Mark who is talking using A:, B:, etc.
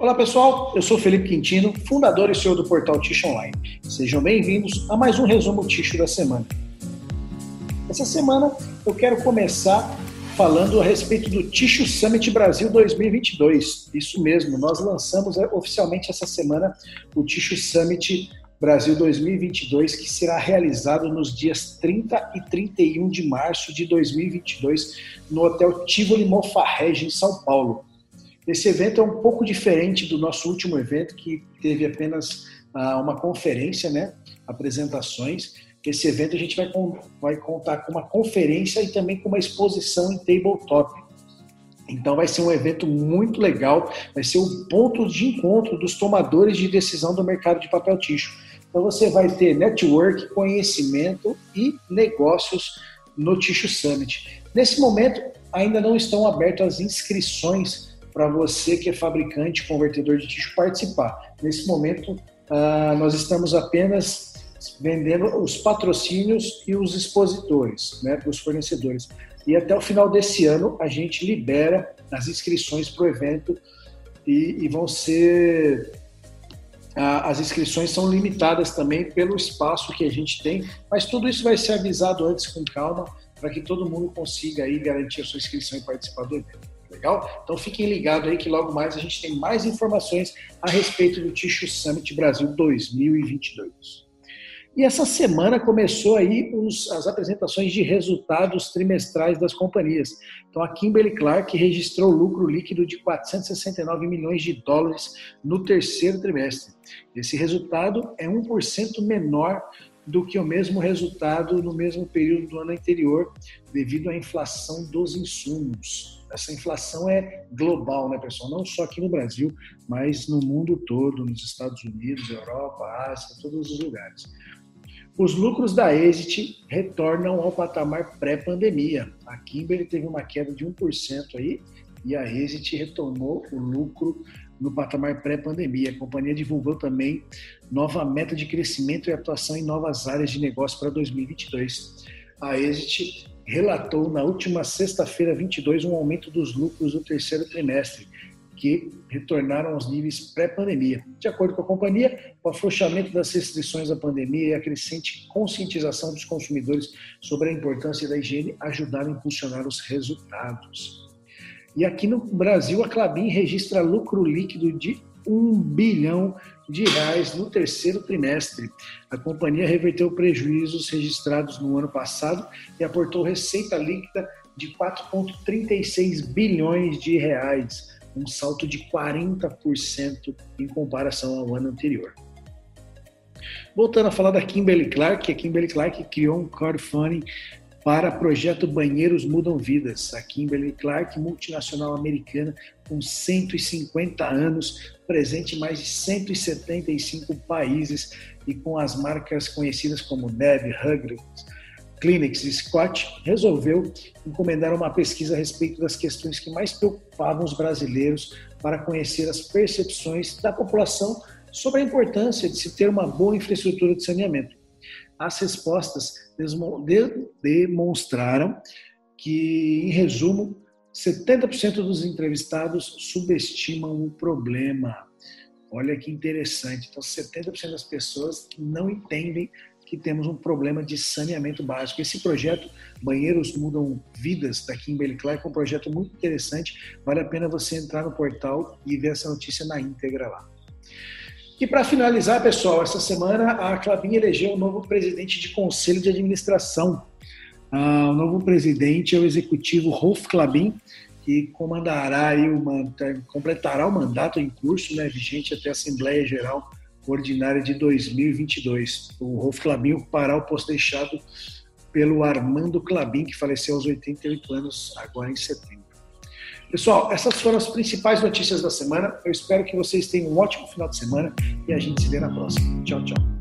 A: Olá pessoal, eu sou Felipe Quintino, fundador e CEO do portal Ticho Online. Sejam bem-vindos a mais um resumo Ticho da semana. Essa semana eu quero começar falando a respeito do Ticho Summit Brasil 2022. Isso mesmo, nós lançamos é, oficialmente essa semana o Ticho Summit Brasil 2022, que será realizado nos dias 30 e 31 de março de 2022 no Hotel Tivoli Mofarrege, em São Paulo. Esse evento é um pouco diferente do nosso último evento, que teve apenas ah, uma conferência, né? apresentações. Esse evento a gente vai, vai contar com uma conferência e também com uma exposição em tabletop. Então vai ser um evento muito legal, vai ser o ponto de encontro dos tomadores de decisão do mercado de papel ticho. Então você vai ter network, conhecimento e negócios no Ticho Summit. Nesse momento ainda não estão abertas as inscrições para você que é fabricante, convertedor de tixo participar. Nesse momento, uh, nós estamos apenas vendendo os patrocínios e os expositores, né, para os fornecedores. E até o final desse ano a gente libera as inscrições para o evento e, e, vão ser uh, as inscrições são limitadas também pelo espaço que a gente tem, mas tudo isso vai ser avisado antes com calma para que todo mundo consiga aí garantir a sua inscrição e participar do evento. Legal? Então fiquem ligados aí que logo mais a gente tem mais informações a respeito do Tissue Summit Brasil 2022. E essa semana começou aí os, as apresentações de resultados trimestrais das companhias. Então a Kimberly Clark registrou lucro líquido de 469 milhões de dólares no terceiro trimestre. Esse resultado é 1% menor do que o mesmo resultado no mesmo período do ano anterior, devido à inflação dos insumos. Essa inflação é global, né, pessoal? Não só aqui no Brasil, mas no mundo todo, nos Estados Unidos, Europa, Ásia, todos os lugares. Os lucros da Exit retornam ao patamar pré-pandemia. A Kimberly teve uma queda de 1% aí e a Exit retomou o lucro no patamar pré-pandemia. A companhia divulgou também nova meta de crescimento e atuação em novas áreas de negócio para 2022. A Exit relatou na última sexta-feira, 22, um aumento dos lucros do terceiro trimestre, que retornaram aos níveis pré-pandemia. De acordo com a companhia, o afrouxamento das restrições à pandemia e a crescente conscientização dos consumidores sobre a importância da higiene ajudaram a impulsionar os resultados. E aqui no Brasil, a Clabin registra lucro líquido de 1 bilhão de reais no terceiro trimestre. A companhia reverteu prejuízos registrados no ano passado e aportou receita líquida de 4,36 bilhões de reais, um salto de 40% em comparação ao ano anterior. Voltando a falar da Kimberly Clark, a Kimberly Clark criou um crowdfunding para projeto Banheiros Mudam Vidas. A Kimberly Clark, multinacional americana com 150 anos, presente em mais de 175 países e com as marcas conhecidas como Neve, Huggles, Kleenex e Scott, resolveu encomendar uma pesquisa a respeito das questões que mais preocupavam os brasileiros para conhecer as percepções da população sobre a importância de se ter uma boa infraestrutura de saneamento. As respostas demonstraram que, em resumo, 70% dos entrevistados subestimam o problema. Olha que interessante. Então, 70% das pessoas não entendem que temos um problema de saneamento básico. Esse projeto Banheiros Mudam Vidas, da Kimberly Clark, é um projeto muito interessante. Vale a pena você entrar no portal e ver essa notícia na íntegra lá. E para finalizar, pessoal, essa semana a Clabin elegeu um novo presidente de conselho de administração. Ah, o novo presidente é o executivo Rolf Clabin, que comandará uma, completará o mandato em curso, né, vigente até a Assembleia Geral Ordinária de 2022. O Rolf Clabin ocupará o posto deixado pelo Armando Clabin, que faleceu aos 88 anos, agora em setembro. Pessoal, essas foram as principais notícias da semana. Eu espero que vocês tenham um ótimo final de semana e a gente se vê na próxima. Tchau, tchau.